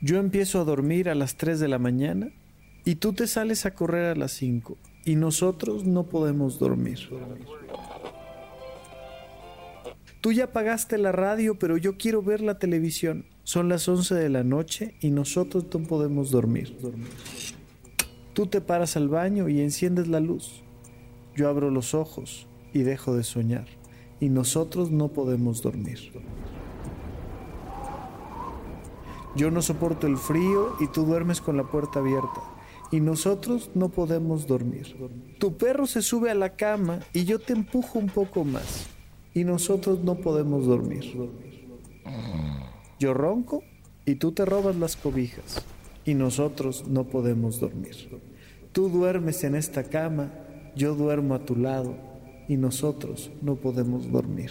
Yo empiezo a dormir a las 3 de la mañana y tú te sales a correr a las 5 y nosotros no podemos dormir. Tú ya pagaste la radio, pero yo quiero ver la televisión. Son las 11 de la noche y nosotros no podemos dormir. Tú te paras al baño y enciendes la luz. Yo abro los ojos y dejo de soñar. Y nosotros no podemos dormir. Yo no soporto el frío y tú duermes con la puerta abierta. Y nosotros no podemos dormir. Tu perro se sube a la cama y yo te empujo un poco más y nosotros no podemos dormir. Yo ronco y tú te robas las cobijas y nosotros no podemos dormir. Tú duermes en esta cama, yo duermo a tu lado y nosotros no podemos dormir.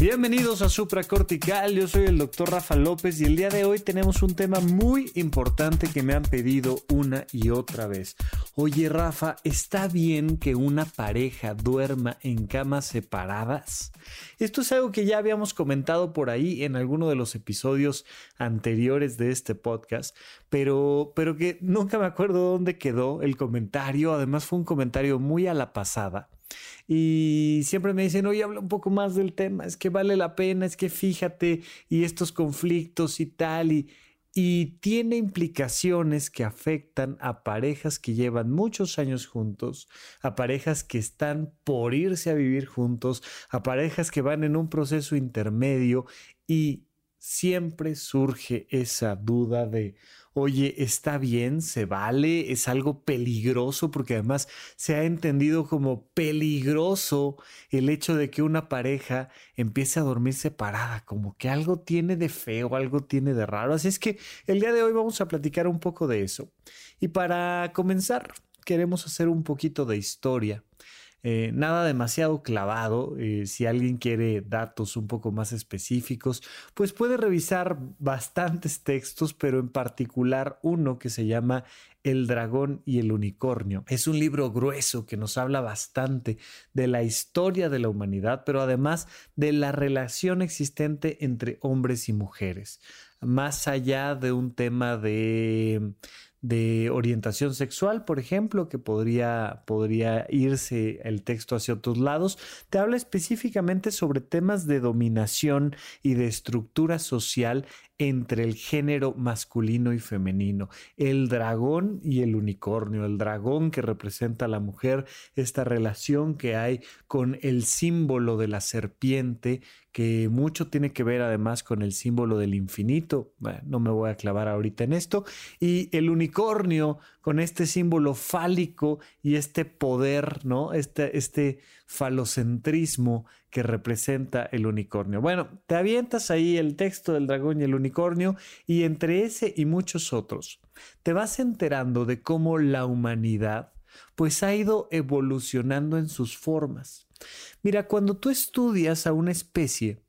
Bienvenidos a Supracortical, yo soy el doctor Rafa López y el día de hoy tenemos un tema muy importante que me han pedido una y otra vez. Oye Rafa, ¿está bien que una pareja duerma en camas separadas? Esto es algo que ya habíamos comentado por ahí en alguno de los episodios anteriores de este podcast, pero, pero que nunca me acuerdo dónde quedó el comentario, además fue un comentario muy a la pasada. Y siempre me dicen, oye, habla un poco más del tema, es que vale la pena, es que fíjate, y estos conflictos y tal, y, y tiene implicaciones que afectan a parejas que llevan muchos años juntos, a parejas que están por irse a vivir juntos, a parejas que van en un proceso intermedio y siempre surge esa duda de, oye, está bien, se vale, es algo peligroso, porque además se ha entendido como peligroso el hecho de que una pareja empiece a dormir separada, como que algo tiene de feo, algo tiene de raro. Así es que el día de hoy vamos a platicar un poco de eso. Y para comenzar, queremos hacer un poquito de historia. Eh, nada demasiado clavado. Eh, si alguien quiere datos un poco más específicos, pues puede revisar bastantes textos, pero en particular uno que se llama El dragón y el unicornio. Es un libro grueso que nos habla bastante de la historia de la humanidad, pero además de la relación existente entre hombres y mujeres. Más allá de un tema de de orientación sexual, por ejemplo, que podría, podría irse el texto hacia otros lados, te habla específicamente sobre temas de dominación y de estructura social entre el género masculino y femenino, el dragón y el unicornio, el dragón que representa a la mujer, esta relación que hay con el símbolo de la serpiente, que mucho tiene que ver además con el símbolo del infinito, no me voy a clavar ahorita en esto, y el unicornio con este símbolo fálico y este poder, ¿no? Este, este falocentrismo que representa el unicornio. Bueno, te avientas ahí el texto del dragón y el unicornio y entre ese y muchos otros, te vas enterando de cómo la humanidad pues ha ido evolucionando en sus formas. Mira, cuando tú estudias a una especie,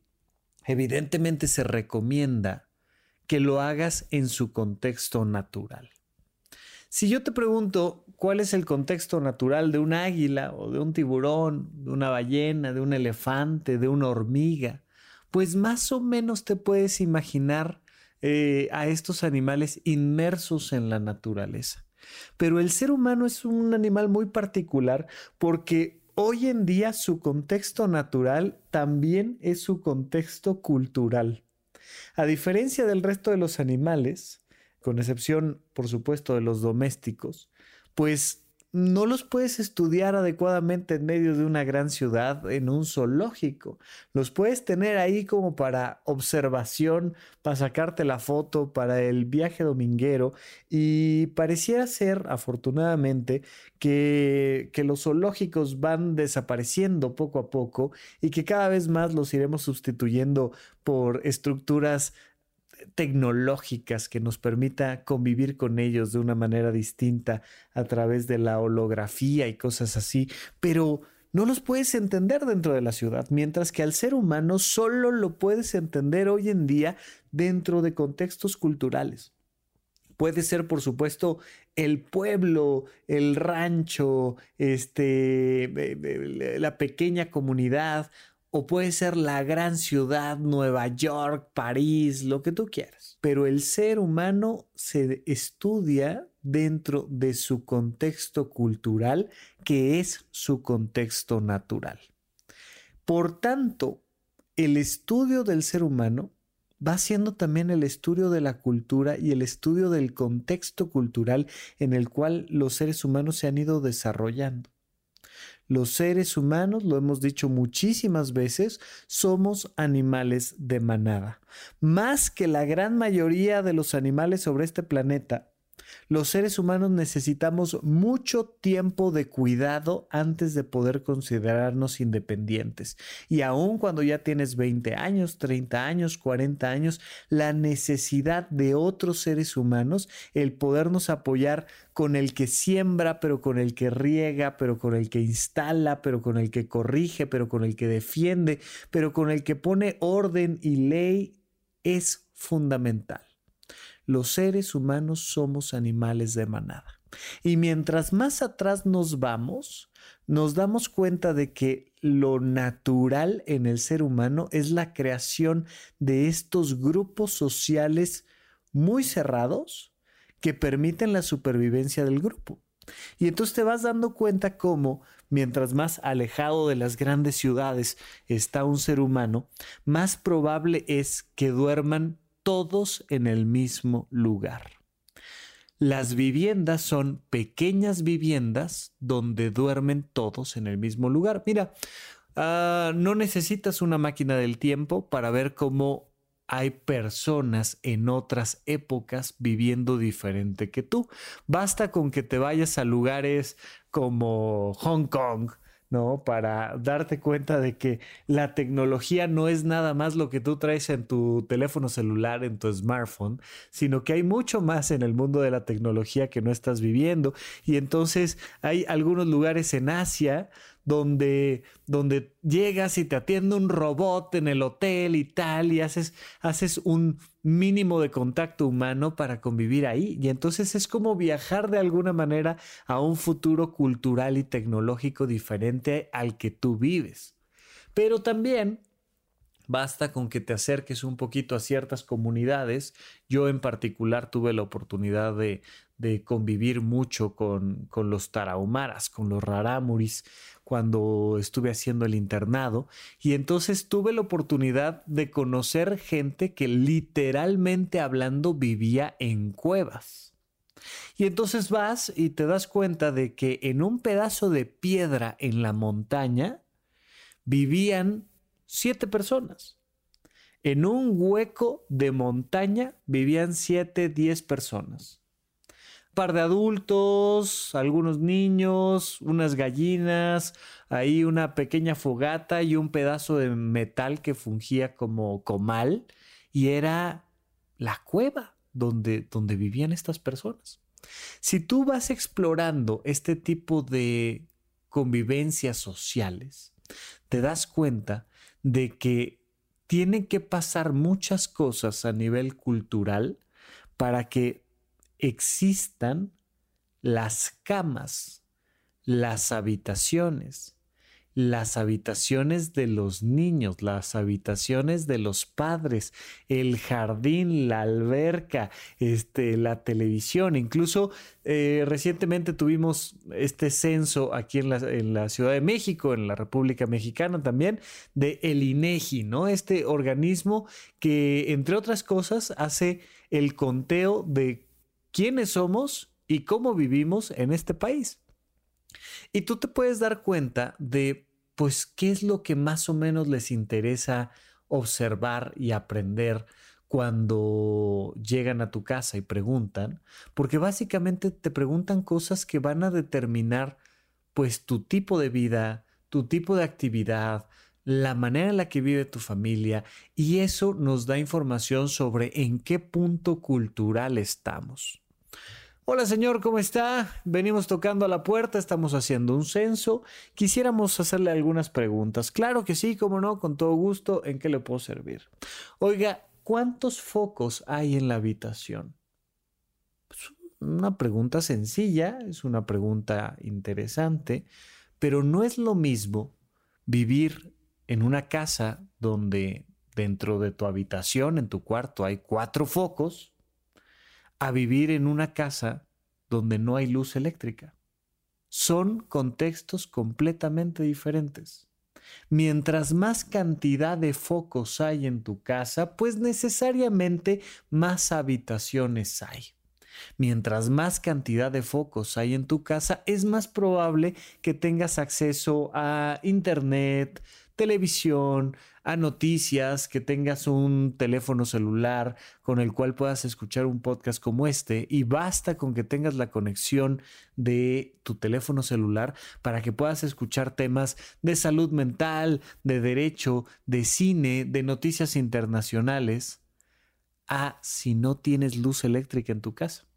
evidentemente se recomienda que lo hagas en su contexto natural. Si yo te pregunto cuál es el contexto natural de un águila o de un tiburón, de una ballena, de un elefante, de una hormiga, pues más o menos te puedes imaginar eh, a estos animales inmersos en la naturaleza. Pero el ser humano es un animal muy particular porque hoy en día su contexto natural también es su contexto cultural. A diferencia del resto de los animales, con excepción, por supuesto, de los domésticos, pues no los puedes estudiar adecuadamente en medio de una gran ciudad, en un zoológico. Los puedes tener ahí como para observación, para sacarte la foto, para el viaje dominguero. Y pareciera ser, afortunadamente, que, que los zoológicos van desapareciendo poco a poco y que cada vez más los iremos sustituyendo por estructuras tecnológicas que nos permita convivir con ellos de una manera distinta a través de la holografía y cosas así, pero no los puedes entender dentro de la ciudad, mientras que al ser humano solo lo puedes entender hoy en día dentro de contextos culturales. Puede ser, por supuesto, el pueblo, el rancho, este, la pequeña comunidad, o puede ser la gran ciudad, Nueva York, París, lo que tú quieras. Pero el ser humano se estudia dentro de su contexto cultural, que es su contexto natural. Por tanto, el estudio del ser humano va siendo también el estudio de la cultura y el estudio del contexto cultural en el cual los seres humanos se han ido desarrollando. Los seres humanos, lo hemos dicho muchísimas veces, somos animales de manada. Más que la gran mayoría de los animales sobre este planeta, los seres humanos necesitamos mucho tiempo de cuidado antes de poder considerarnos independientes. Y aun cuando ya tienes 20 años, 30 años, 40 años, la necesidad de otros seres humanos, el podernos apoyar con el que siembra, pero con el que riega, pero con el que instala, pero con el que corrige, pero con el que defiende, pero con el que pone orden y ley, es fundamental los seres humanos somos animales de manada. Y mientras más atrás nos vamos, nos damos cuenta de que lo natural en el ser humano es la creación de estos grupos sociales muy cerrados que permiten la supervivencia del grupo. Y entonces te vas dando cuenta cómo mientras más alejado de las grandes ciudades está un ser humano, más probable es que duerman todos en el mismo lugar. Las viviendas son pequeñas viviendas donde duermen todos en el mismo lugar. Mira, ah, no necesitas una máquina del tiempo para ver cómo hay personas en otras épocas viviendo diferente que tú. Basta con que te vayas a lugares como Hong Kong, ¿no? Para darte cuenta de que la tecnología no es nada más lo que tú traes en tu teléfono celular, en tu smartphone, sino que hay mucho más en el mundo de la tecnología que no estás viviendo. Y entonces hay algunos lugares en Asia donde, donde llegas y te atiende un robot en el hotel y tal, y haces, haces un mínimo de contacto humano para convivir ahí. Y entonces es como viajar de alguna manera a un futuro cultural y tecnológico diferente al que tú vives. Pero también Basta con que te acerques un poquito a ciertas comunidades. Yo en particular tuve la oportunidad de, convivir mucho con, con, los tarahumaras, con los rarámuris, cuando estuve haciendo el internado. Y entonces tuve la oportunidad de conocer gente que literalmente hablando vivía en cuevas. Y entonces vas y te das cuenta de que en un pedazo de piedra en la montaña vivían siete personas. En un hueco de montaña vivían siete, diez personas. Par de adultos, algunos niños, unas gallinas, ahí una pequeña fogata y un pedazo de metal que fungía como comal y era la cueva donde, donde vivían estas personas. Si tú vas explorando este tipo de convivencias sociales, te das cuenta de que tienen que pasar muchas cosas a nivel cultural para que existan las camas, las habitaciones, las habitaciones de los niños, las habitaciones de los padres, el jardín, la alberca, este, la televisión. Incluso eh, recientemente tuvimos este censo aquí en la, en la, Ciudad de México, en la República Mexicana también, de el INEGI, ¿no? Este organismo que, entre otras cosas, hace el conteo de quiénes somos y cómo vivimos en este país. Y tú te puedes dar cuenta de, pues, qué es lo que más o menos les interesa observar y aprender cuando llegan a tu casa y preguntan, porque básicamente te preguntan cosas que van a determinar, pues, tu tipo de vida, tu tipo de actividad, la manera en la que vive tu familia y eso nos da información sobre en qué punto cultural estamos. Hola señor, ¿cómo está? Venimos tocando a la puerta, estamos haciendo un censo. Quisiéramos hacerle algunas preguntas. Claro que sí, cómo no, con todo gusto. ¿En qué le puedo servir? Oiga, ¿cuántos focos hay en la habitación? Pues una pregunta sencilla, es una pregunta interesante, pero no es lo mismo vivir en una casa donde dentro de tu habitación, en tu cuarto, hay cuatro focos, a vivir en una casa donde no hay luz eléctrica. Son contextos completamente diferentes. Mientras más cantidad de focos hay en tu casa, pues necesariamente más habitaciones hay. Mientras más cantidad de focos hay en tu casa, es más probable que tengas acceso a Internet, televisión, a noticias, que tengas un teléfono celular con el cual puedas escuchar un podcast como este y basta con que tengas la conexión de tu teléfono celular para que puedas escuchar temas de salud mental, de derecho, de cine, de noticias internacionales, a si no tienes luz eléctrica en tu casa.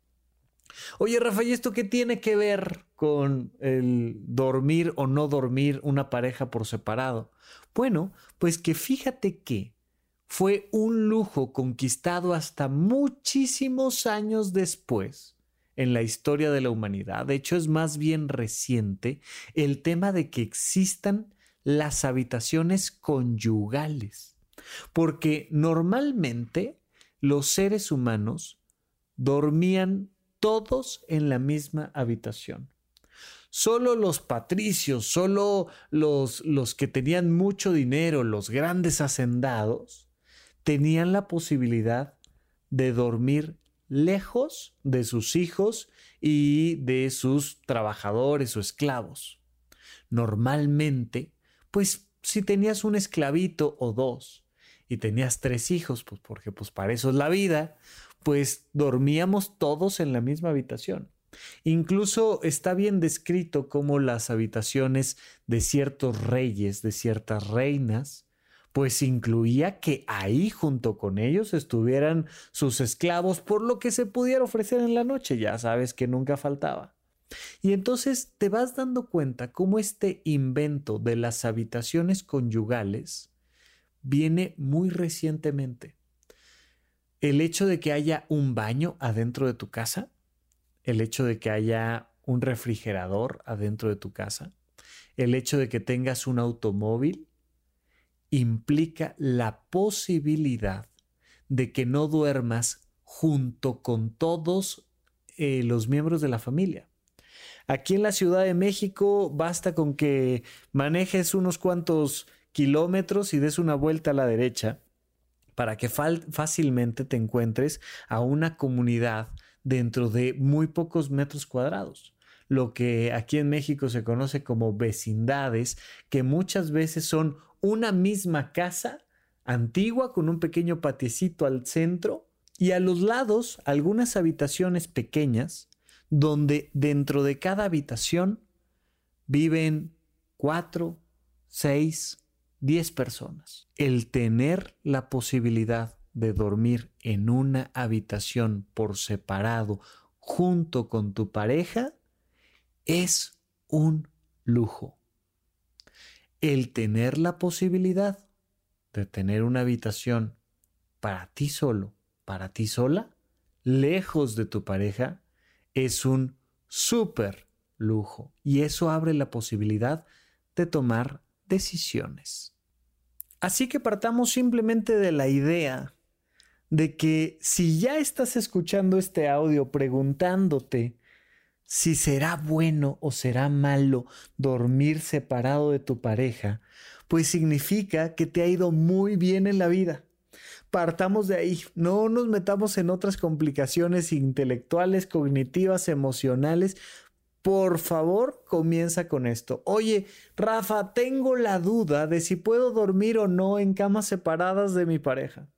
Oye, Rafa, ¿y esto qué tiene que ver con el dormir o no dormir una pareja por separado? Bueno, pues que fíjate que fue un lujo conquistado hasta muchísimos años después en la historia de la humanidad. De hecho, es más bien reciente el tema de que existan las habitaciones conyugales. Porque normalmente los seres humanos dormían todos en la misma habitación. Solo los patricios, solo los, los que tenían mucho dinero, los grandes hacendados, tenían la posibilidad de dormir lejos de sus hijos y de sus trabajadores o esclavos. Normalmente, pues si tenías un esclavito o dos y tenías tres hijos, pues porque pues para eso es la vida, pues dormíamos todos en la misma habitación. Incluso está bien descrito cómo las habitaciones de ciertos reyes, de ciertas reinas, pues incluía que ahí junto con ellos estuvieran sus esclavos por lo que se pudiera ofrecer en la noche, ya sabes que nunca faltaba. Y entonces te vas dando cuenta cómo este invento de las habitaciones conyugales viene muy recientemente el hecho de que haya un baño adentro de tu casa, el hecho de que haya un refrigerador adentro de tu casa, el hecho de que tengas un automóvil, implica la posibilidad de que no duermas junto con todos eh, los miembros de la familia. Aquí en la Ciudad de México basta con que manejes unos cuantos kilómetros y des una vuelta a la derecha para que fácilmente te encuentres a una comunidad dentro de muy pocos metros cuadrados. Lo que aquí en México se conoce como vecindades, que muchas veces son una misma casa antigua con un pequeño patiecito al centro y a los lados algunas habitaciones pequeñas donde dentro de cada habitación viven cuatro, seis, 10 personas. El tener la posibilidad de dormir en una habitación por separado junto con tu pareja es un lujo. El tener la posibilidad de tener una habitación para ti solo, para ti sola, lejos de tu pareja, es un súper lujo. Y eso abre la posibilidad de tomar decisiones. Así que partamos simplemente de la idea de que si ya estás escuchando este audio preguntándote si será bueno o será malo dormir separado de tu pareja, pues significa que te ha ido muy bien en la vida. Partamos de ahí, no nos metamos en otras complicaciones intelectuales, cognitivas, emocionales, por favor, comienza con esto. Oye, Rafa, tengo la duda de si puedo dormir o no en camas separadas de mi pareja.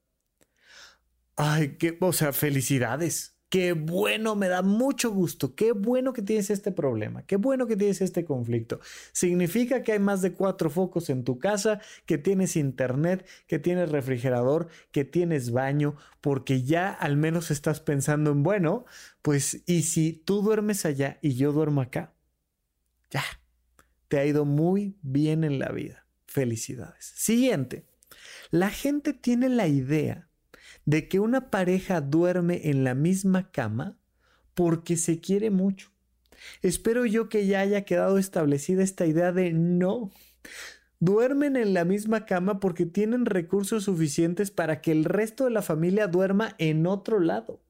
Ay, qué, o sea, felicidades. Qué bueno, me da mucho gusto. Qué bueno que tienes este problema. Qué bueno que tienes este conflicto. Significa que hay más de cuatro focos en tu casa, que tienes internet, que tienes refrigerador, que tienes baño, porque ya al menos estás pensando en, bueno, pues, ¿y si tú duermes allá y yo duermo acá? Ya, te ha ido muy bien en la vida. Felicidades. Siguiente. La gente tiene la idea de que una pareja duerme en la misma cama porque se quiere mucho. Espero yo que ya haya quedado establecida esta idea de no. Duermen en la misma cama porque tienen recursos suficientes para que el resto de la familia duerma en otro lado.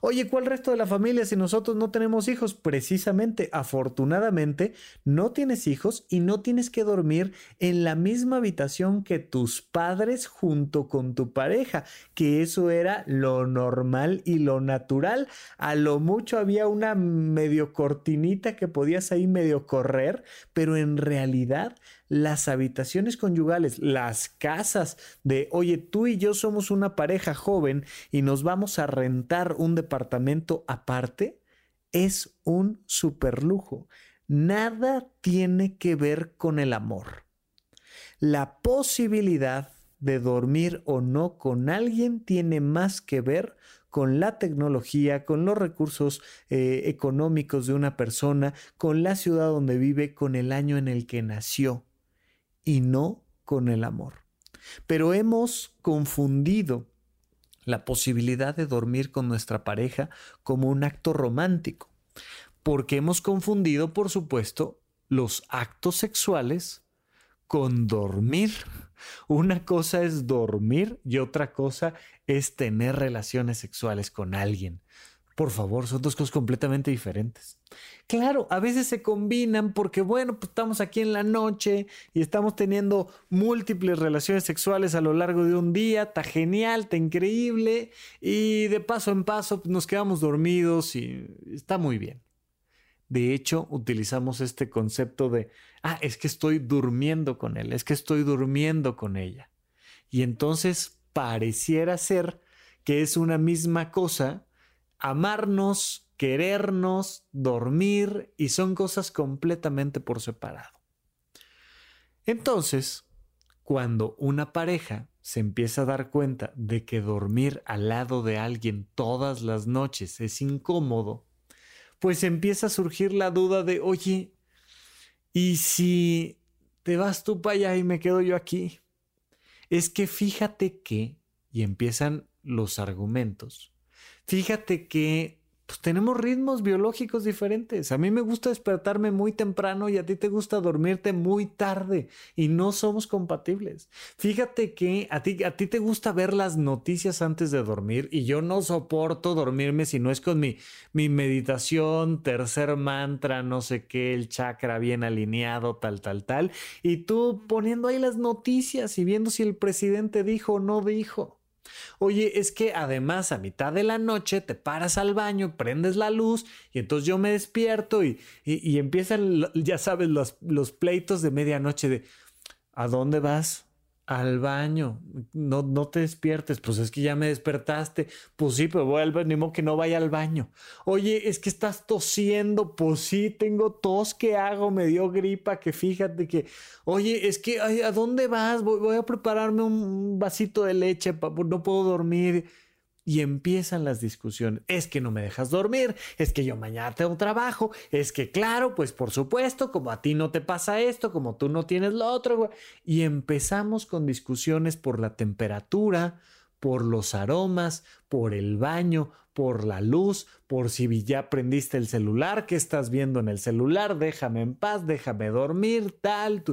Oye, ¿cuál resto de la familia si nosotros no tenemos hijos? Precisamente, afortunadamente, no tienes hijos y no tienes que dormir en la misma habitación que tus padres junto con tu pareja, que eso era lo normal y lo natural. A lo mucho había una medio cortinita que podías ahí medio correr, pero en realidad las habitaciones conyugales, las casas de, oye, tú y yo somos una pareja joven y nos vamos a rentar un departamento aparte, es un superlujo. Nada tiene que ver con el amor. La posibilidad de dormir o no con alguien tiene más que ver con la tecnología, con los recursos eh, económicos de una persona, con la ciudad donde vive, con el año en el que nació y no con el amor. Pero hemos confundido la posibilidad de dormir con nuestra pareja como un acto romántico, porque hemos confundido, por supuesto, los actos sexuales con dormir. Una cosa es dormir y otra cosa es tener relaciones sexuales con alguien. Por favor, son dos cosas completamente diferentes. Claro, a veces se combinan porque, bueno, pues estamos aquí en la noche y estamos teniendo múltiples relaciones sexuales a lo largo de un día, está genial, está increíble y de paso en paso pues, nos quedamos dormidos y está muy bien. De hecho, utilizamos este concepto de, ah, es que estoy durmiendo con él, es que estoy durmiendo con ella. Y entonces pareciera ser que es una misma cosa amarnos, querernos, dormir y son cosas completamente por separado. Entonces, cuando una pareja se empieza a dar cuenta de que dormir al lado de alguien todas las noches es incómodo, pues empieza a surgir la duda de, oye, ¿y si te vas tú para allá y me quedo yo aquí? Es que fíjate que, y empiezan los argumentos, Fíjate que pues, tenemos ritmos biológicos diferentes. A mí me gusta despertarme muy temprano y a ti te gusta dormirte muy tarde y no somos compatibles. Fíjate que a ti, a ti te gusta ver las noticias antes de dormir y yo no soporto dormirme si no es con mi, mi meditación, tercer mantra, no sé qué, el chakra bien alineado, tal, tal, tal. Y tú poniendo ahí las noticias y viendo si el presidente dijo o no dijo. Oye, es que además a mitad de la noche te paras al baño, prendes la luz y entonces yo me despierto y, y, empiezan, ya sabes, los, los pleitos de medianoche de ¿a dónde vas? Al baño, no, no te despiertes, pues es que ya me despertaste, pues sí, pero voy al baño, ni modo que no vaya al baño. Oye, es que estás tosiendo, pues sí, tengo tos, ¿qué hago? Me dio gripa, que fíjate que, oye, es que, ¿a dónde vas? Voy a prepararme un vasito de leche, no puedo dormir y empiezan las discusiones. Es que no me dejas dormir, es que yo mañana tengo trabajo, es que claro, pues por supuesto, como a ti no te pasa esto, como tú no tienes lo otro. Y empezamos con discusiones por la temperatura, por los aromas, por el baño, por la luz, por si ya prendiste el celular, qué estás viendo en el celular, déjame en paz, déjame dormir, tal.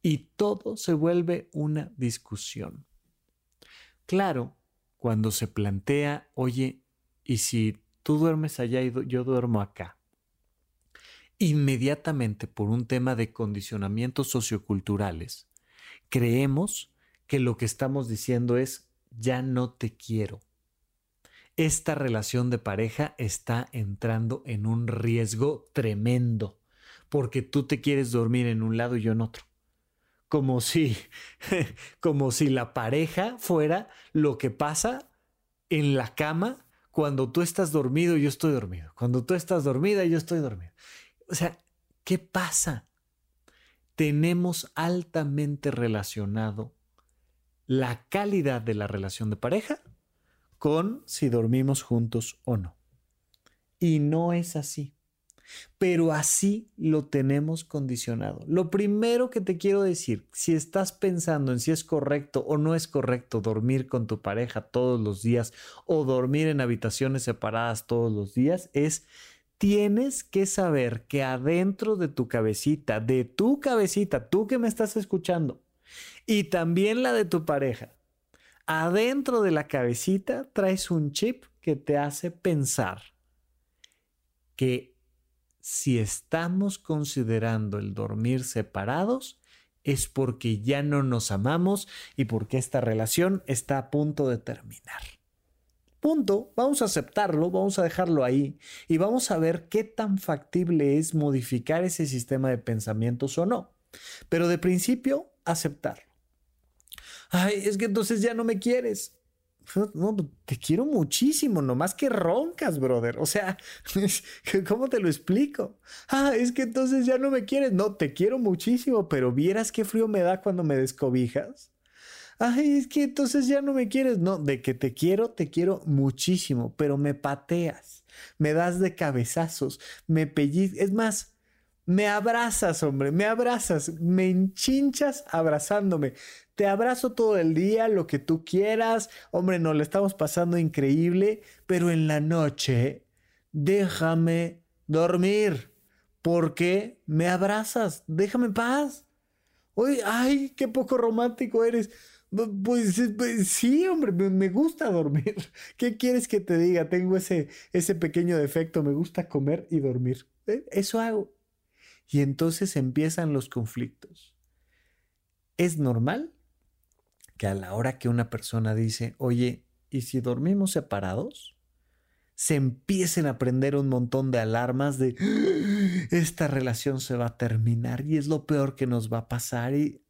Y todo se vuelve una discusión. Claro, cuando se plantea, oye, ¿y si tú duermes allá y yo duermo acá? Inmediatamente por un tema de condicionamientos socioculturales, creemos que lo que estamos diciendo es, ya no te quiero. Esta relación de pareja está entrando en un riesgo tremendo, porque tú te quieres dormir en un lado y yo en otro como si, como si la pareja fuera lo que pasa en la cama cuando tú estás dormido, yo estoy dormido. Cuando tú estás dormida, yo estoy dormido. O sea, ¿qué pasa? Tenemos altamente relacionado la calidad de la relación de pareja con si dormimos juntos o no. Y no es así. Pero así lo tenemos condicionado. Lo primero que te quiero decir, si estás pensando en si es correcto o no es correcto dormir con tu pareja todos los días o dormir en habitaciones separadas todos los días, es tienes que saber que adentro de tu cabecita, de tu cabecita, tú que me estás escuchando, y también la de tu pareja, adentro de la cabecita traes un chip que te hace pensar que si estamos considerando el dormir separados, es porque ya no nos amamos y porque esta relación está a punto de terminar. Punto, vamos a aceptarlo, vamos a dejarlo ahí y vamos a ver qué tan factible es modificar ese sistema de pensamientos o no. Pero de principio, aceptarlo. Ay, es que entonces ya no me quieres. No, te quiero muchísimo, nomás que roncas, brother. O sea, ¿cómo te lo explico? Ah, es que entonces ya no me quieres. No, te quiero muchísimo, pero vieras qué frío me da cuando me descobijas. Ay, es que entonces ya no me quieres. No, de que te quiero, te quiero muchísimo, pero me pateas, me das de cabezazos, me pellizcas. Es más, me abrazas, hombre, me abrazas, me enchinchas abrazándome. Te abrazo todo el día, lo que tú quieras. Hombre, nos lo estamos pasando increíble, pero en la noche déjame dormir. porque me abrazas? Déjame en paz. Oye, ay, qué poco romántico eres. Pues, pues, sí, hombre, me gusta dormir. ¿Qué quieres que te diga? Tengo ese, ese pequeño defecto, me gusta comer y dormir. ¿Eh? Eso hago. Y entonces empiezan los conflictos. Es normal que a la hora que una persona dice, oye, ¿y si dormimos separados? Se empiecen a prender un montón de alarmas de ¡Ah! esta relación se va a terminar y es lo peor que nos va a pasar y...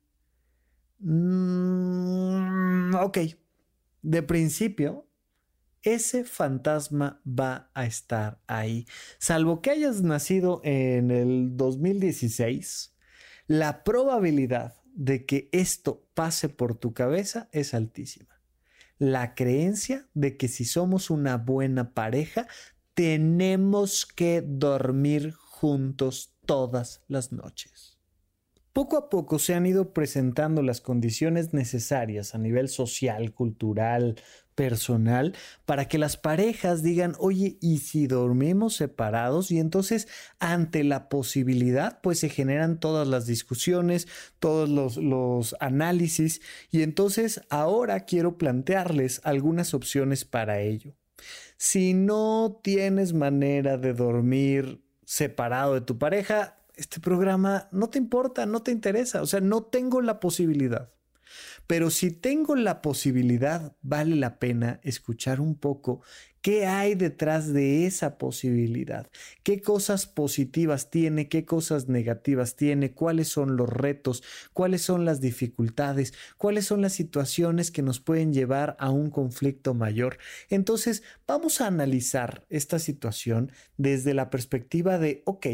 Mm, ok, de principio ese fantasma va a estar ahí. Salvo que hayas nacido en el 2016, la probabilidad de que esto pase por tu cabeza es altísima. La creencia de que si somos una buena pareja, tenemos que dormir juntos todas las noches. Poco a poco se han ido presentando las condiciones necesarias a nivel social, cultural, personal, para que las parejas digan, oye, ¿y si dormimos separados? Y entonces, ante la posibilidad, pues se generan todas las discusiones, todos los, los análisis, y entonces ahora quiero plantearles algunas opciones para ello. Si no tienes manera de dormir separado de tu pareja, este programa no te importa, no te interesa, o sea, no tengo la posibilidad. Pero si tengo la posibilidad, vale la pena escuchar un poco qué hay detrás de esa posibilidad, qué cosas positivas tiene, qué cosas negativas tiene, cuáles son los retos, cuáles son las dificultades, cuáles son las situaciones que nos pueden llevar a un conflicto mayor. Entonces, vamos a analizar esta situación desde la perspectiva de, ok,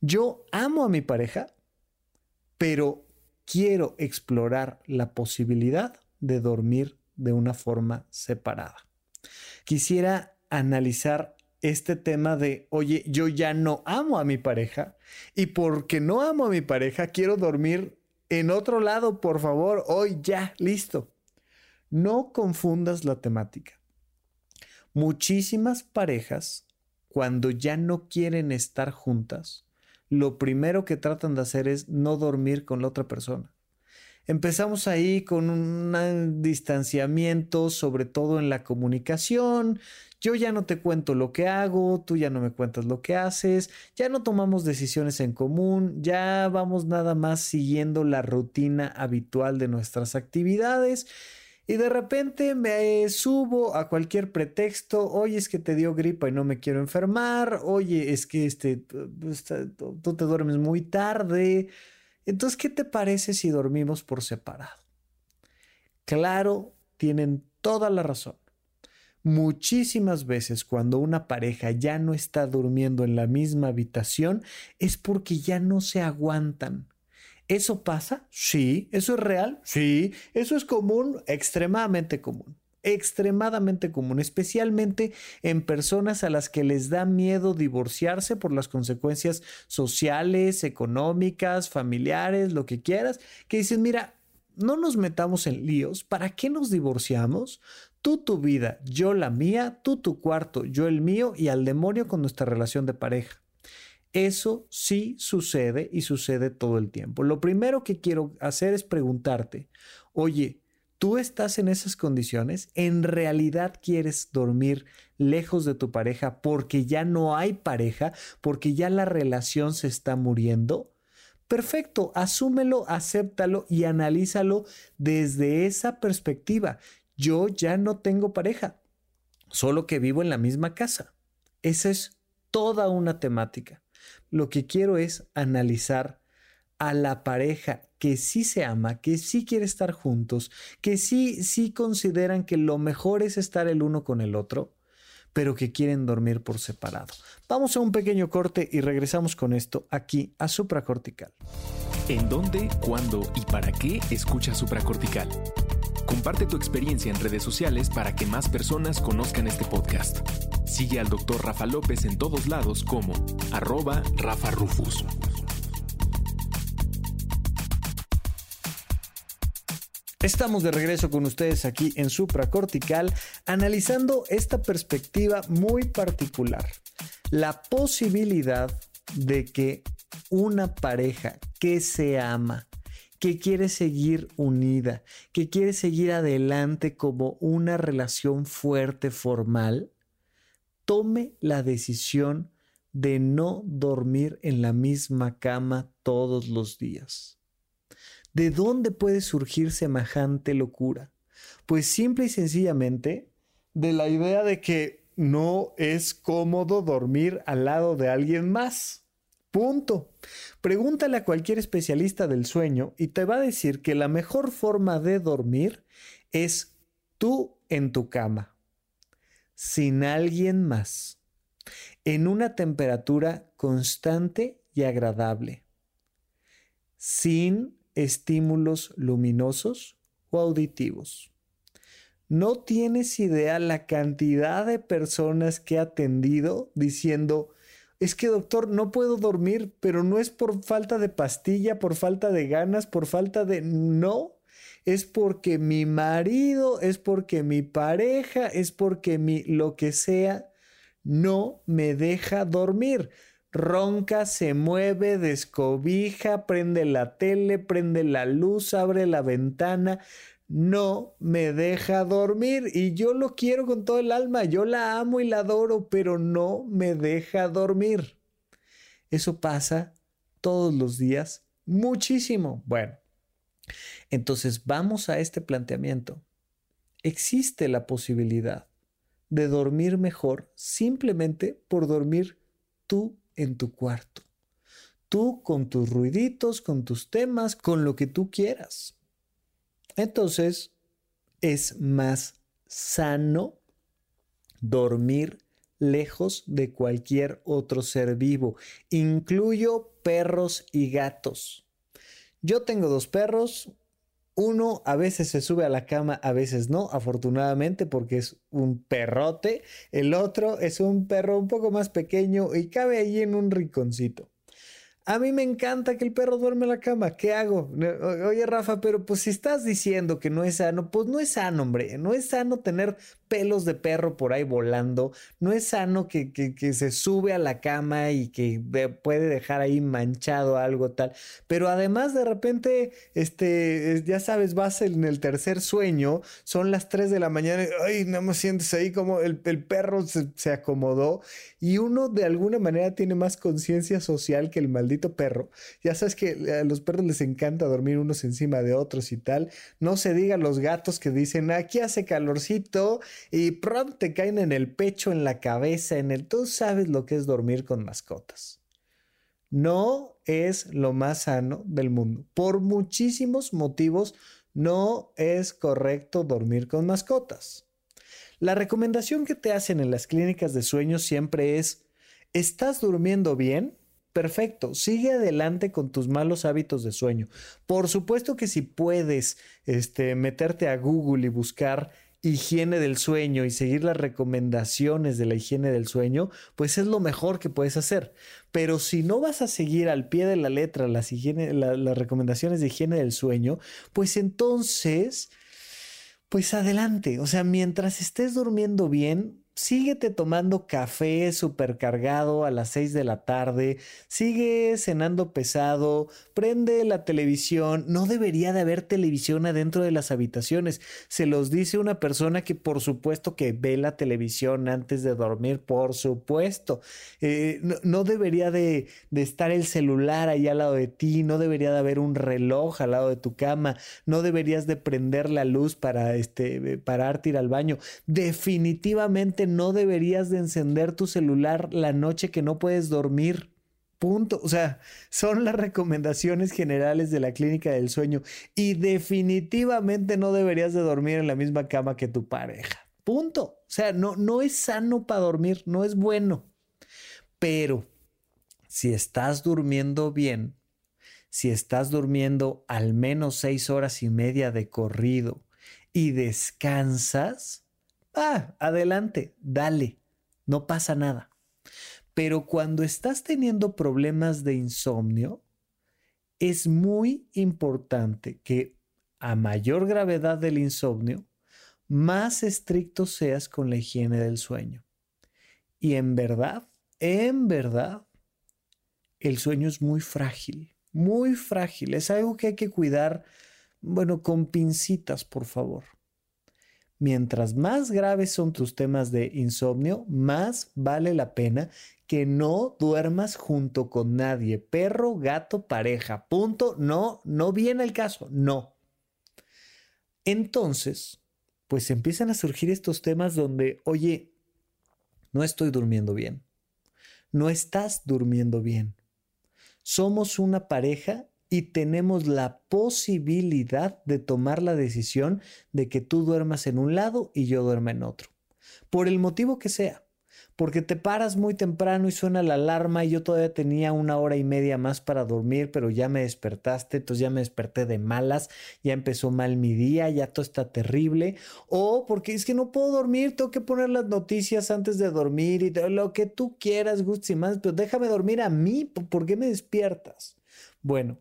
yo amo a mi pareja, pero quiero explorar la posibilidad de dormir de una forma separada. Quisiera analizar este tema de, oye, yo ya no amo a mi pareja y porque no amo a mi pareja, quiero dormir en otro lado, por favor, hoy ya, listo. No confundas la temática. Muchísimas parejas, cuando ya no quieren estar juntas, lo primero que tratan de hacer es no dormir con la otra persona. Empezamos ahí con un distanciamiento, sobre todo en la comunicación. Yo ya no te cuento lo que hago, tú ya no me cuentas lo que haces, ya no tomamos decisiones en común, ya vamos nada más siguiendo la rutina habitual de nuestras actividades y de repente me subo a cualquier pretexto, oye es que te dio gripa y no me quiero enfermar, oye es que este, tú te duermes muy tarde. Entonces, ¿qué te parece si dormimos por separado? Claro, tienen toda la razón. Muchísimas veces cuando una pareja ya no está durmiendo en la misma habitación es porque ya no se aguantan. ¿Eso pasa? Sí. ¿Eso es real? Sí. ¿Eso es común? Extremadamente común. Extremadamente común, especialmente en personas a las que les da miedo divorciarse por las consecuencias sociales, económicas, familiares, lo que quieras, que dicen, mira, no nos metamos en líos, ¿para qué nos divorciamos? Tú tu vida, yo la mía, tú tu cuarto, yo el mío y al demonio con nuestra relación de pareja. Eso sí sucede y sucede todo el tiempo. Lo primero que quiero hacer es preguntarte, oye, ¿tú estás en esas condiciones? ¿En realidad quieres dormir lejos de tu pareja porque ya no hay pareja, porque ya la relación se está muriendo? Perfecto, asúmelo, acéptalo y analízalo desde esa perspectiva. Yo ya no tengo pareja, solo que vivo en la misma casa. Esa es toda una temática. Lo que quiero es analizar a la pareja que sí se ama, que sí quiere estar juntos, que sí, sí consideran que lo mejor es estar el uno con el otro, pero que quieren dormir por separado. Vamos a un pequeño corte y regresamos con esto aquí a supracortical. ¿En dónde, cuándo y para qué escucha supracortical? Comparte tu experiencia en redes sociales para que más personas conozcan este podcast. Sigue al Dr. Rafa López en todos lados como arroba Rafa Rufus. Estamos de regreso con ustedes aquí en Supracortical, analizando esta perspectiva muy particular. La posibilidad de que una pareja que se ama, que quiere seguir unida, que quiere seguir adelante como una relación fuerte, formal, tome la decisión de no dormir en la misma cama todos los días. ¿De dónde puede surgir semejante locura? Pues simple y sencillamente de la idea de que no es cómodo dormir al lado de alguien más. Punto. Pregúntale a cualquier especialista del sueño y te va a decir que la mejor forma de dormir es tú en tu cama, sin alguien más, en una temperatura constante y agradable, sin estímulos luminosos o auditivos. No tienes idea la cantidad de personas que he atendido diciendo, es que doctor, no puedo dormir, pero no es por falta de pastilla, por falta de ganas, por falta de... No, es porque mi marido, es porque mi pareja, es porque mi lo que sea, no me deja dormir. Ronca, se mueve, descobija, prende la tele, prende la luz, abre la ventana, no me deja dormir y yo lo quiero con todo el alma, yo la amo y la adoro, pero no me deja dormir. Eso pasa todos los días, muchísimo. Bueno, entonces vamos a este planteamiento. Existe la posibilidad de dormir mejor simplemente por dormir tú en tu cuarto. Tú con tus ruiditos, con tus temas, con lo que tú quieras. Entonces, es más sano dormir lejos de cualquier otro ser vivo. Incluyo perros y gatos. Yo tengo dos perros. Uno a veces se sube a la cama, a veces no, afortunadamente porque es un perrote. El otro es un perro un poco más pequeño y cabe ahí en un rinconcito. A mí me encanta que el perro duerme en la cama. ¿Qué hago? Oye, Rafa, pero pues si estás diciendo que no es sano, pues no es sano, hombre. No es sano tener pelos de perro por ahí volando. No es sano que, que, se sube a la cama y que puede dejar ahí manchado algo tal. Pero además de repente, este, ya sabes, vas en el tercer sueño, son las 3 de la mañana, ay, no me sientes ahí como el, el perro se, se acomodó y uno de alguna manera tiene más conciencia social que el maldito perro. Ya sabes que a los perros les encanta dormir unos encima de otros y tal. No se diga los gatos que dicen, aquí hace calorcito y pronto te caen en el pecho, en la cabeza, en el... Tú sabes lo que es dormir con mascotas. No es lo más sano del mundo. Por muchísimos motivos no es correcto dormir con mascotas. La recomendación que te hacen en las clínicas de sueño siempre es, ¿estás durmiendo bien? Perfecto, sigue adelante con tus malos hábitos de sueño. Por supuesto que si puedes este, meterte a Google y buscar higiene del sueño y seguir las recomendaciones de la higiene del sueño, pues es lo mejor que puedes hacer. Pero si no vas a seguir al pie de la letra las, las recomendaciones de higiene del sueño, pues entonces, pues adelante. O sea, mientras estés durmiendo bien, síguete tomando café supercargado a las 6 de la tarde, sigue cenando pesado, prende la televisión, no debería de haber televisión adentro de las habitaciones. Se los dice una persona que por supuesto que ve la televisión antes de dormir, por supuesto. Eh, no, debería de, estar el celular ahí al lado de ti, no debería de haber un reloj al lado de tu cama, no deberías de prender la luz para este, pararte ir al baño. Definitivamente no deberías de encender tu celular la noche que no puedes dormir. Punto. O sea, son las recomendaciones generales de la clínica del sueño y definitivamente no deberías de dormir en la misma cama que tu pareja. Punto. O sea, no, no es sano para dormir, no es bueno. Pero si estás durmiendo bien, si estás durmiendo al menos seis horas y media de corrido y descansas, ah, adelante, dale, no pasa nada. Pero cuando estás teniendo problemas de insomnio, es muy importante que a mayor gravedad del insomnio, más estricto seas con la higiene del sueño. Y en verdad, en verdad, el sueño es muy frágil, muy frágil. Es algo que hay que cuidar, bueno, con pincitas, por favor. Mientras más graves son tus temas de insomnio, más vale la pena que no duermas junto con nadie, perro, gato, pareja. Punto. No, no viene el caso. No. Entonces, pues empiezan a surgir estos temas donde, oye, no estoy durmiendo bien. No estás durmiendo bien. Somos una pareja y tenemos la posibilidad de tomar la decisión de que tú duermas en un lado y yo duerma en otro. Por el motivo que sea. Porque te paras muy temprano y suena la alarma y yo todavía tenía una hora y media más para dormir, pero ya me despertaste, entonces ya me desperté de malas, ya empezó mal mi día, ya todo está terrible. O porque es que no puedo dormir, tengo que poner las noticias antes de dormir y lo que tú quieras, Gusti, más, pero déjame dormir a mí, ¿por qué me despiertas? Bueno,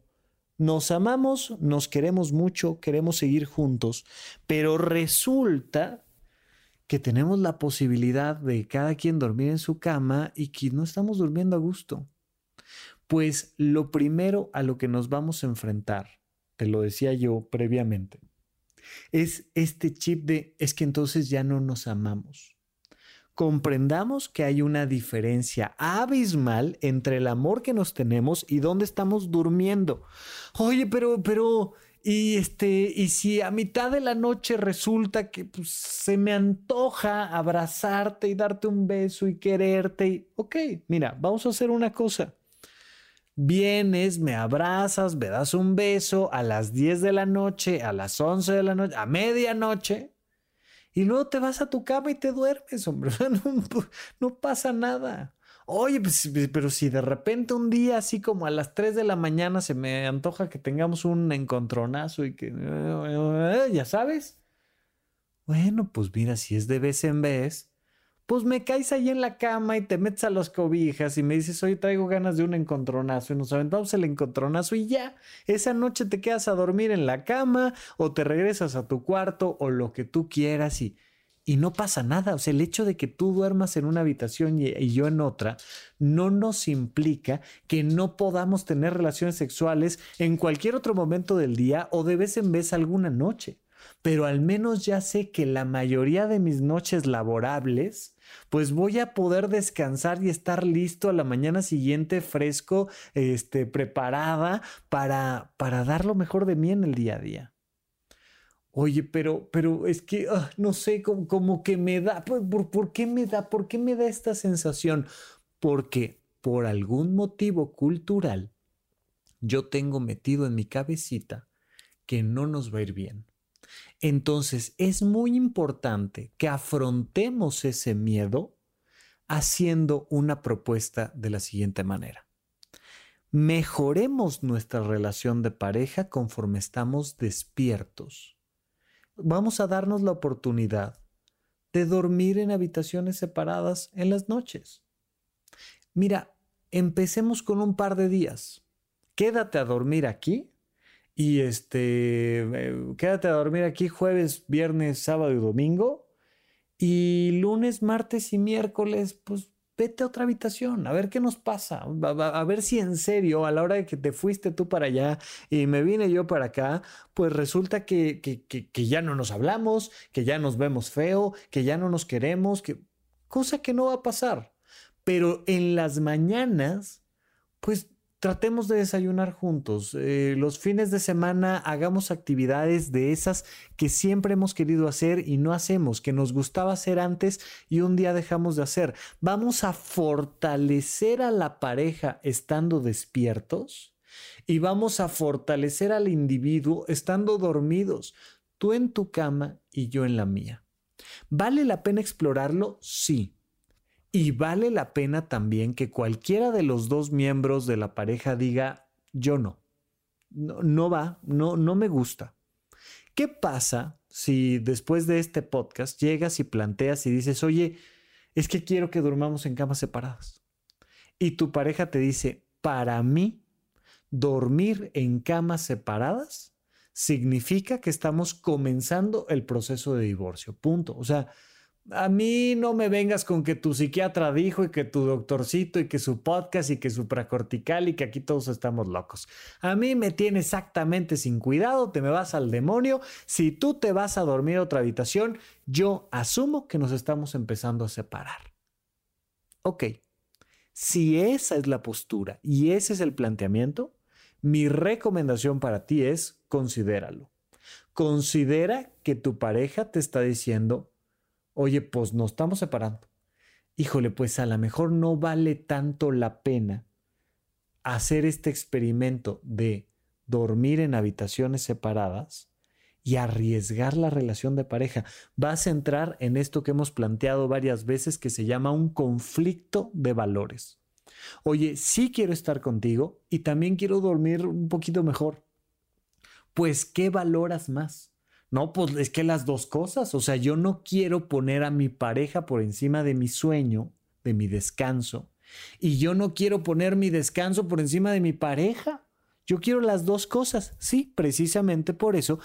nos amamos, nos queremos mucho, queremos seguir juntos, pero resulta que tenemos la posibilidad de cada quien dormir en su cama y que no estamos durmiendo a gusto. Pues lo primero a lo que nos vamos a enfrentar, te lo decía yo previamente, es este chip de es que entonces ya no nos amamos comprendamos que hay una diferencia abismal entre el amor que nos tenemos y dónde estamos durmiendo. Oye, pero, pero, y este, y si a mitad de la noche resulta que pues, se me antoja abrazarte y darte un beso y quererte, y, ok, mira, vamos a hacer una cosa. Vienes, me abrazas, me das un beso a las 10 de la noche, a las 11 de la noche, a medianoche y luego te vas a tu cama y te duermes, hombre. No, pasa nada. Oye, pues, pero si de repente un día, así como a las 3 de la mañana, se me antoja que tengamos un encontronazo y que, eh, ya sabes. Bueno, pues mira, si es de vez en vez, pues me caes ahí en la cama y te metes a las cobijas y me dices, hoy traigo ganas de un encontronazo y nos aventamos el encontronazo y ya, esa noche te quedas a dormir en la cama o te regresas a tu cuarto o lo que tú quieras y, y no pasa nada. O sea, el hecho de que tú duermas en una habitación y, y yo en otra no nos implica que no podamos tener relaciones sexuales en cualquier otro momento del día o de vez en vez alguna noche pero al menos ya sé que la mayoría de mis noches laborables pues voy a poder descansar y estar listo a la mañana siguiente fresco, este, preparada para, para dar lo mejor de mí en el día a día. Oye, pero, pero es que ah, no sé, como, como, que me da, ¿por, ¿por qué me da? ¿Por qué me da esta sensación? Porque por algún motivo cultural yo tengo metido en mi cabecita que no nos va a ir bien Entonces es muy importante que afrontemos ese miedo haciendo una propuesta de la siguiente manera. Mejoremos nuestra relación de pareja conforme estamos despiertos. Vamos a darnos la oportunidad de dormir en habitaciones separadas en las noches. Mira, empecemos con un par de días. Quédate a dormir aquí y este, eh, quédate a dormir aquí jueves, viernes, sábado y domingo y lunes, martes y miércoles, pues vete a otra habitación, a ver qué nos pasa, a, ver si en serio, a la hora de que te fuiste tú para allá y me vine yo para acá, pues resulta que, que, que, ya no nos hablamos, que ya nos vemos feo, que ya no nos queremos, que cosa que no va a pasar. Pero en las mañanas, pues tratemos de desayunar juntos. Eh, los fines de semana hagamos actividades de esas que siempre hemos querido hacer y no hacemos, que nos gustaba hacer antes y un día dejamos de hacer. Vamos a fortalecer a la pareja estando despiertos y vamos a fortalecer al individuo estando dormidos, tú en tu cama y yo en la mía. ¿Vale la pena explorarlo? Sí. Y vale la pena también que cualquiera de los dos miembros de la pareja diga, yo no, no, va, no, no me gusta. ¿Qué pasa si después de este podcast llegas y planteas y dices, oye, es que quiero que durmamos en camas separadas? Y tu pareja te dice, para mí, dormir en camas separadas significa que estamos comenzando el proceso de divorcio. Punto. O sea, a mí no me vengas con que tu psiquiatra dijo y que tu doctorcito y que su podcast y que su pracortical y que aquí todos estamos locos. A mí me tiene exactamente sin cuidado, te me vas al demonio. Si tú te vas a dormir a otra habitación, yo asumo que nos estamos empezando a separar. Ok, si esa es la postura y ese es el planteamiento, mi recomendación para ti es considéralo. Considera que tu pareja te está diciendo oye, pues nos estamos separando. Híjole, pues a lo mejor no vale tanto la pena hacer este experimento de dormir en habitaciones separadas y arriesgar la relación de pareja. Vas a entrar en esto que hemos planteado varias veces que se llama un conflicto de valores. Oye, sí quiero estar contigo y también quiero dormir un poquito mejor. Pues, ¿qué valoras más? No, pues es que las dos cosas, o sea, yo no quiero poner a mi pareja por encima de mi sueño, de mi descanso, y yo no quiero poner mi descanso por encima de mi pareja. Yo quiero las dos cosas. Sí, precisamente por eso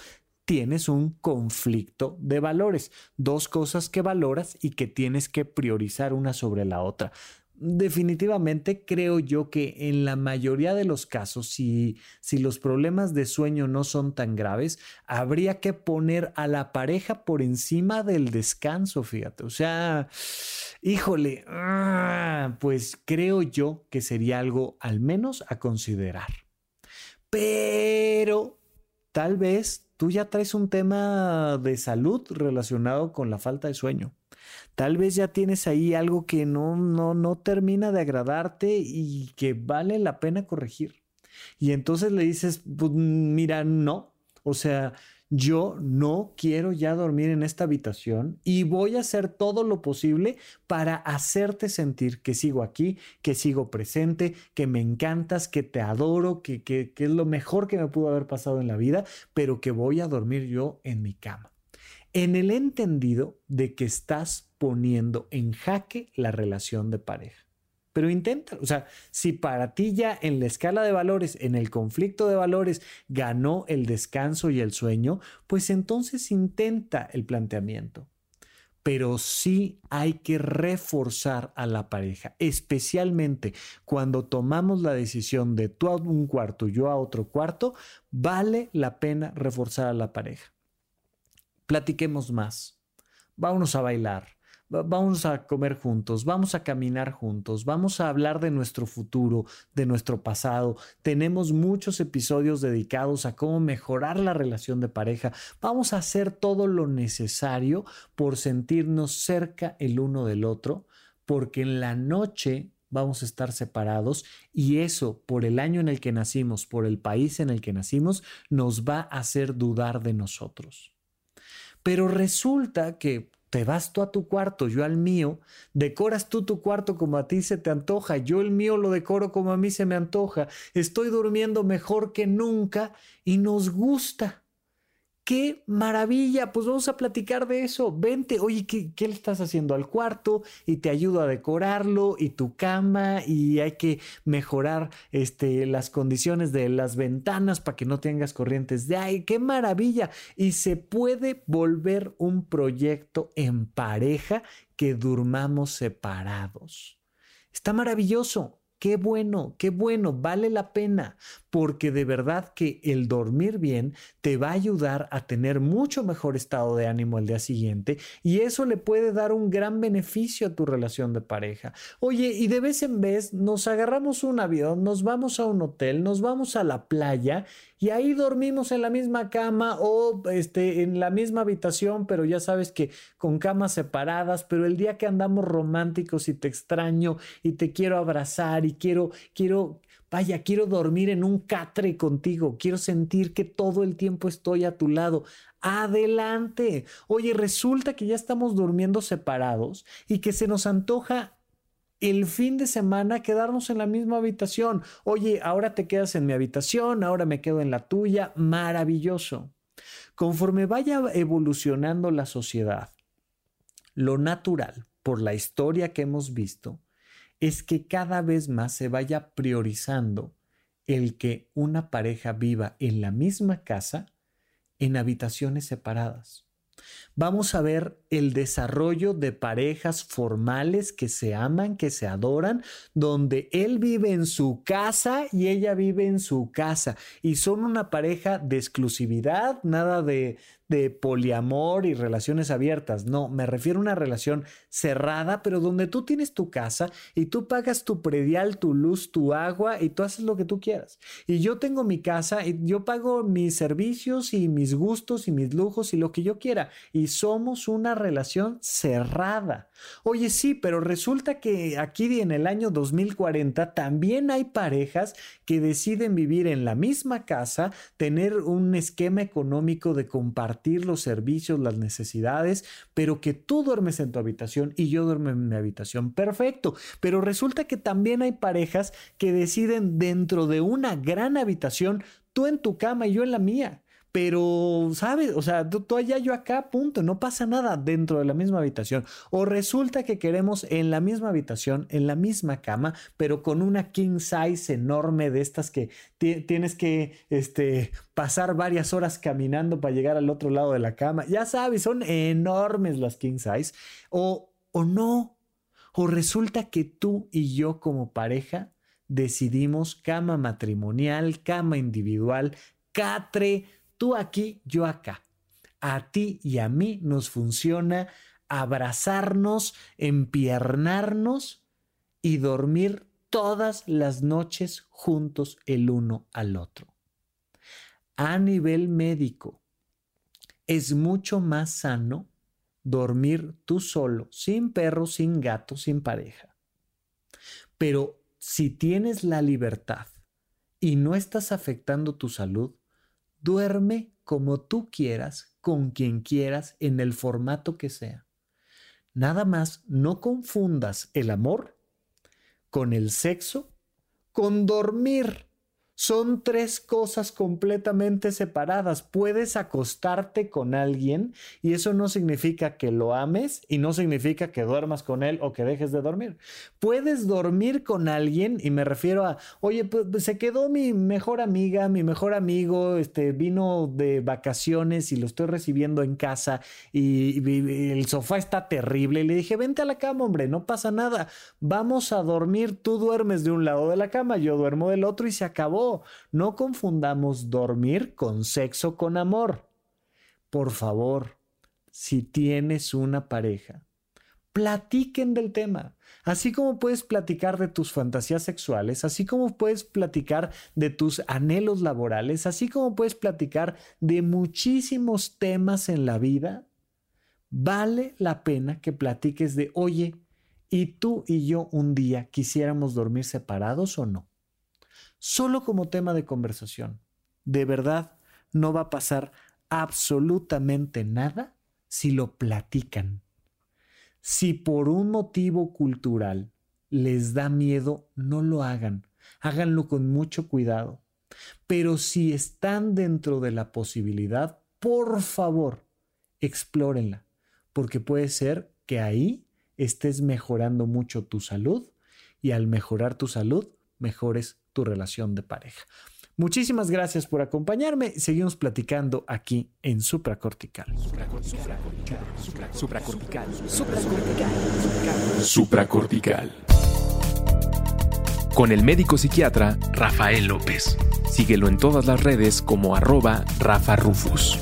tienes un conflicto de valores, dos cosas que valoras y que tienes que priorizar una sobre la otra definitivamente creo yo que en la mayoría de los casos, si, si los problemas de sueño no son tan graves, habría que poner a la pareja por encima del descanso, fíjate. O sea, híjole, ah, pues creo yo que sería algo al menos a considerar. Pero tal vez tú ya traes un tema de salud relacionado con la falta de sueño. Tal vez ya tienes ahí algo que no, no, no termina de agradarte y que vale la pena corregir. Y entonces le dices, pues mira, no. O sea, yo no quiero ya dormir en esta habitación y voy a hacer todo lo posible para hacerte sentir que sigo aquí, que sigo presente, que me encantas, que te adoro, que, que, que es lo mejor que me pudo haber pasado en la vida, pero que voy a dormir yo en mi cama en el entendido de que estás poniendo en jaque la relación de pareja. Pero intenta, o sea, si para ti ya en la escala de valores, en el conflicto de valores, ganó el descanso y el sueño, pues entonces intenta el planteamiento. Pero sí hay que reforzar a la pareja, especialmente cuando tomamos la decisión de tú a un cuarto, yo a otro cuarto, vale la pena reforzar a la pareja platiquemos más, vámonos a bailar, vamos a comer juntos, vamos a caminar juntos, vamos a hablar de nuestro futuro, de nuestro pasado. Tenemos muchos episodios dedicados a cómo mejorar la relación de pareja. Vamos a hacer todo lo necesario por sentirnos cerca el uno del otro, porque en la noche vamos a estar separados y eso por el año en el que nacimos, por el país en el que nacimos, nos va a hacer dudar de nosotros. Pero resulta que te vas tú a tu cuarto, yo al mío, decoras tú tu cuarto como a ti se te antoja, yo el mío lo decoro como a mí se me antoja, estoy durmiendo mejor que nunca y nos gusta. ¡Qué maravilla! Pues vamos a platicar de eso. Vente, oye, ¿qué, ¿qué, le estás haciendo al cuarto? Y te ayudo a decorarlo y tu cama y hay que mejorar este, las condiciones de las ventanas para que no tengas corrientes de aire. ¡Qué maravilla! Y se puede volver un proyecto en pareja que durmamos separados. Está maravilloso. Qué bueno, qué bueno, vale la pena, porque de verdad que el dormir bien te va a ayudar a tener mucho mejor estado de ánimo el día siguiente y eso le puede dar un gran beneficio a tu relación de pareja. Oye, y de vez en vez nos agarramos un avión, nos vamos a un hotel, nos vamos a la playa y ahí dormimos en la misma cama o este, en la misma habitación, pero ya sabes que con camas separadas, pero el día que andamos románticos y te extraño y te quiero abrazar y quiero, quiero, vaya, quiero dormir en un catre contigo, quiero sentir que todo el tiempo estoy a tu lado. Adelante. Oye, resulta que ya estamos durmiendo separados y que se nos antoja el fin de semana quedarnos en la misma habitación. Oye, ahora te quedas en mi habitación, ahora me quedo en la tuya. Maravilloso. Conforme vaya evolucionando la sociedad, lo natural, por la historia que hemos visto, es que cada vez más se vaya priorizando el que una pareja viva en la misma casa en habitaciones separadas. Vamos a ver el desarrollo de parejas formales que se aman, que se adoran, donde él vive en su casa y ella vive en su casa y son una pareja de exclusividad, nada de, de poliamor y relaciones abiertas. No, me refiero a una relación cerrada, pero donde tú tienes tu casa y tú pagas tu predial, tu luz, tu agua y tú haces lo que tú quieras. Y yo tengo mi casa y yo pago mis servicios y mis gustos y mis lujos y lo que yo quiera. Y somos una relación cerrada. Oye, sí, pero resulta que aquí en el año 2040 también hay parejas que deciden vivir en la misma casa, tener un esquema económico de compartir los servicios, las necesidades, pero que tú duermes en tu habitación y yo duermo en mi habitación. Perfecto. Pero resulta que también hay parejas que deciden dentro de una gran habitación, tú en tu cama y yo en la mía. Pero, ¿sabes? O sea, tú, allá, yo acá, punto. No pasa nada dentro de la misma habitación. O resulta que queremos en la misma habitación, en la misma cama, pero con una king size enorme de estas que tienes que este, pasar varias horas caminando para llegar al otro lado de la cama. Ya sabes, son enormes las king size. O, o no. O resulta que tú y yo como pareja decidimos cama matrimonial, cama individual, catre Tú aquí, yo acá. A ti y a mí nos funciona abrazarnos, empiernarnos y dormir todas las noches juntos el uno al otro. A nivel médico, es mucho más sano dormir tú solo, sin perro, sin gato, sin pareja. Pero si tienes la libertad y no estás afectando tu salud, Duerme como tú quieras, con quien quieras, en el formato que sea. Nada más no confundas el amor con el sexo, con dormir. Son tres cosas completamente separadas. Puedes acostarte con alguien y eso no significa que lo ames y no significa que duermas con él o que dejes de dormir. Puedes dormir con alguien y me refiero a, oye, pues, pues se quedó mi mejor amiga, mi mejor amigo, este vino de vacaciones y lo estoy recibiendo en casa y, el sofá está terrible. Y le dije, vente a la cama, hombre, no pasa nada. Vamos a dormir. Tú duermes de un lado de la cama, yo duermo del otro y se acabó no confundamos dormir con sexo con amor. Por favor, si tienes una pareja, platiquen del tema. Así como puedes platicar de tus fantasías sexuales, así como puedes platicar de tus anhelos laborales, así como puedes platicar de muchísimos temas en la vida, vale la pena que platiques de, oye, ¿y tú y yo un día quisiéramos dormir separados o no? Solo como tema de conversación. De verdad, no va a pasar absolutamente nada si lo platican. Si por un motivo cultural les da miedo, no lo hagan. Háganlo con mucho cuidado. Pero si están dentro de la posibilidad, por favor, explórenla, porque puede ser que ahí estés mejorando mucho tu salud y al mejorar tu salud, mejores tu relación de pareja. Muchísimas gracias por acompañarme. Seguimos platicando aquí en Supracortical. Supracortical. Supracortical. Supracortical. Supracortical. Con el médico psiquiatra Rafael López. Síguelo en todas las redes como arroba Rafa Rufus.